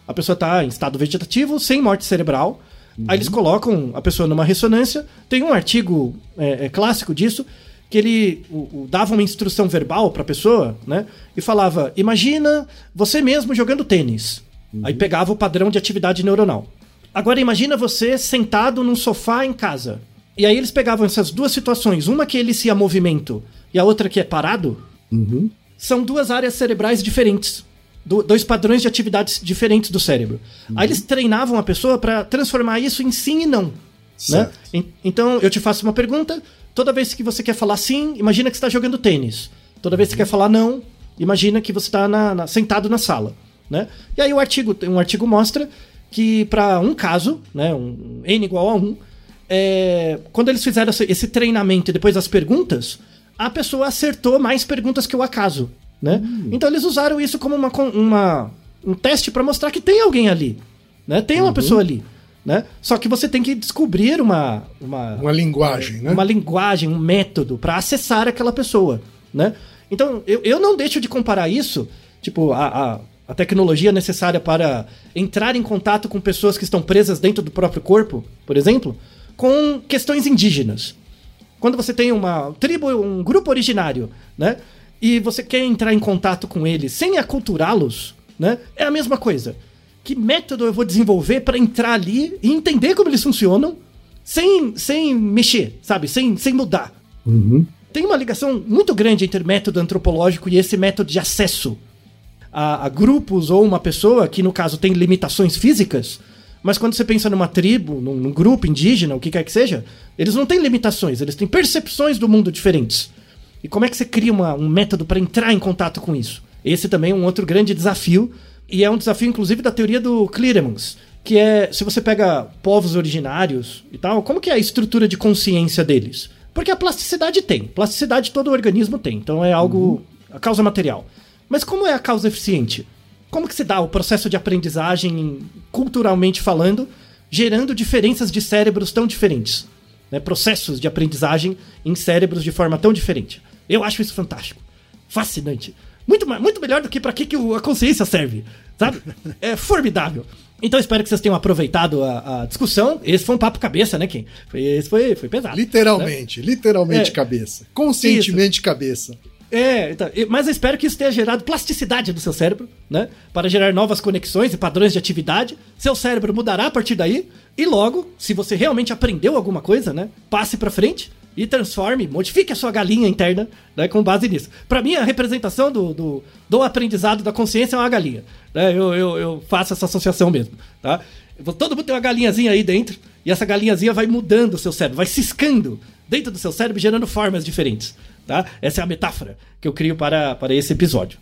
A pessoa está em estado vegetativo, sem morte cerebral. Uhum. Aí eles colocam a pessoa numa ressonância. Tem um artigo é, é, clássico disso, que ele o, o, dava uma instrução verbal para a pessoa, né? E falava: imagina você mesmo jogando tênis. Uhum. Aí pegava o padrão de atividade neuronal. Agora imagina você sentado num sofá em casa. E aí eles pegavam essas duas situações, uma que ele se a movimento e a outra que é parado. Uhum. São duas áreas cerebrais diferentes. Do, dois padrões de atividades diferentes do cérebro. Uhum. Aí eles treinavam a pessoa para transformar isso em sim e não. Né? Então eu te faço uma pergunta. Toda vez que você quer falar sim, imagina que você está jogando tênis. Toda vez que você quer falar não, imagina que você está sentado na sala. Né? E aí o artigo, um artigo mostra que para um caso, né, um n igual a 1, é, quando eles fizeram esse treinamento e depois as perguntas, a pessoa acertou mais perguntas que o acaso. Né? Hum. Então eles usaram isso como uma, uma um teste para mostrar que tem alguém ali. Né? Tem uma uhum. pessoa ali. Né? Só que você tem que descobrir uma. Uma, uma linguagem, né? Uma linguagem, um método para acessar aquela pessoa. Né? Então eu, eu não deixo de comparar isso, tipo, a, a, a tecnologia necessária para entrar em contato com pessoas que estão presas dentro do próprio corpo, por exemplo, com questões indígenas. Quando você tem uma tribo, um grupo originário, né? E você quer entrar em contato com eles sem aculturá-los, né? É a mesma coisa. Que método eu vou desenvolver para entrar ali e entender como eles funcionam sem, sem mexer, sabe? Sem, sem mudar. Uhum. Tem uma ligação muito grande entre método antropológico e esse método de acesso a, a grupos ou uma pessoa que, no caso, tem limitações físicas mas quando você pensa numa tribo, num, num grupo indígena, o que quer que seja, eles não têm limitações, eles têm percepções do mundo diferentes. E como é que você cria uma, um método para entrar em contato com isso? Esse também é um outro grande desafio, e é um desafio, inclusive, da teoria do Clearemans, que é, se você pega povos originários e tal, como que é a estrutura de consciência deles? Porque a plasticidade tem, plasticidade todo organismo tem, então é algo, uhum. a causa material. Mas como é a causa eficiente? Como que se dá o processo de aprendizagem, culturalmente falando, gerando diferenças de cérebros tão diferentes? Né? Processos de aprendizagem em cérebros de forma tão diferente. Eu acho isso fantástico. Fascinante. Muito, muito melhor do que para que, que a consciência serve, sabe? É formidável. Então espero que vocês tenham aproveitado a, a, discussão. Esse foi um papo cabeça, né, Kim? Foi, esse foi, foi pesado. Literalmente, né? literalmente é, cabeça. Conscientemente isso. cabeça. É, então, mas eu espero que isso tenha gerado plasticidade do seu cérebro, né? Para gerar novas conexões e padrões de atividade. Seu cérebro mudará a partir daí. E logo, se você realmente aprendeu alguma coisa, né? Passe para frente e transforme, modifique a sua galinha interna, né? Com base nisso. Para mim, a representação do, do, do, aprendizado da consciência é uma galinha. Né? Eu, eu, eu faço essa associação mesmo, tá? Todo mundo tem uma galinhazinha aí dentro. E essa galinhazinha vai mudando o seu cérebro, vai ciscando dentro do seu cérebro, gerando formas diferentes. Tá? Essa é a metáfora que eu crio para, para esse episódio.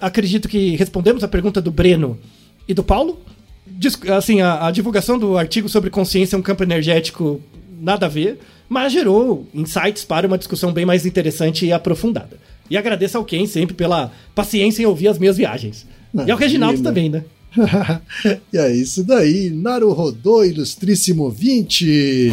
Acredito que respondemos a pergunta do Breno e do Paulo. Assim, a, a divulgação do artigo sobre consciência é um campo energético nada a ver, mas gerou insights para uma discussão bem mais interessante e aprofundada. E agradeço ao Ken sempre pela paciência em ouvir as minhas viagens. e ao Reginaldo também, né? <laughs> e é isso daí, Naru Rodô, ilustríssimo 20.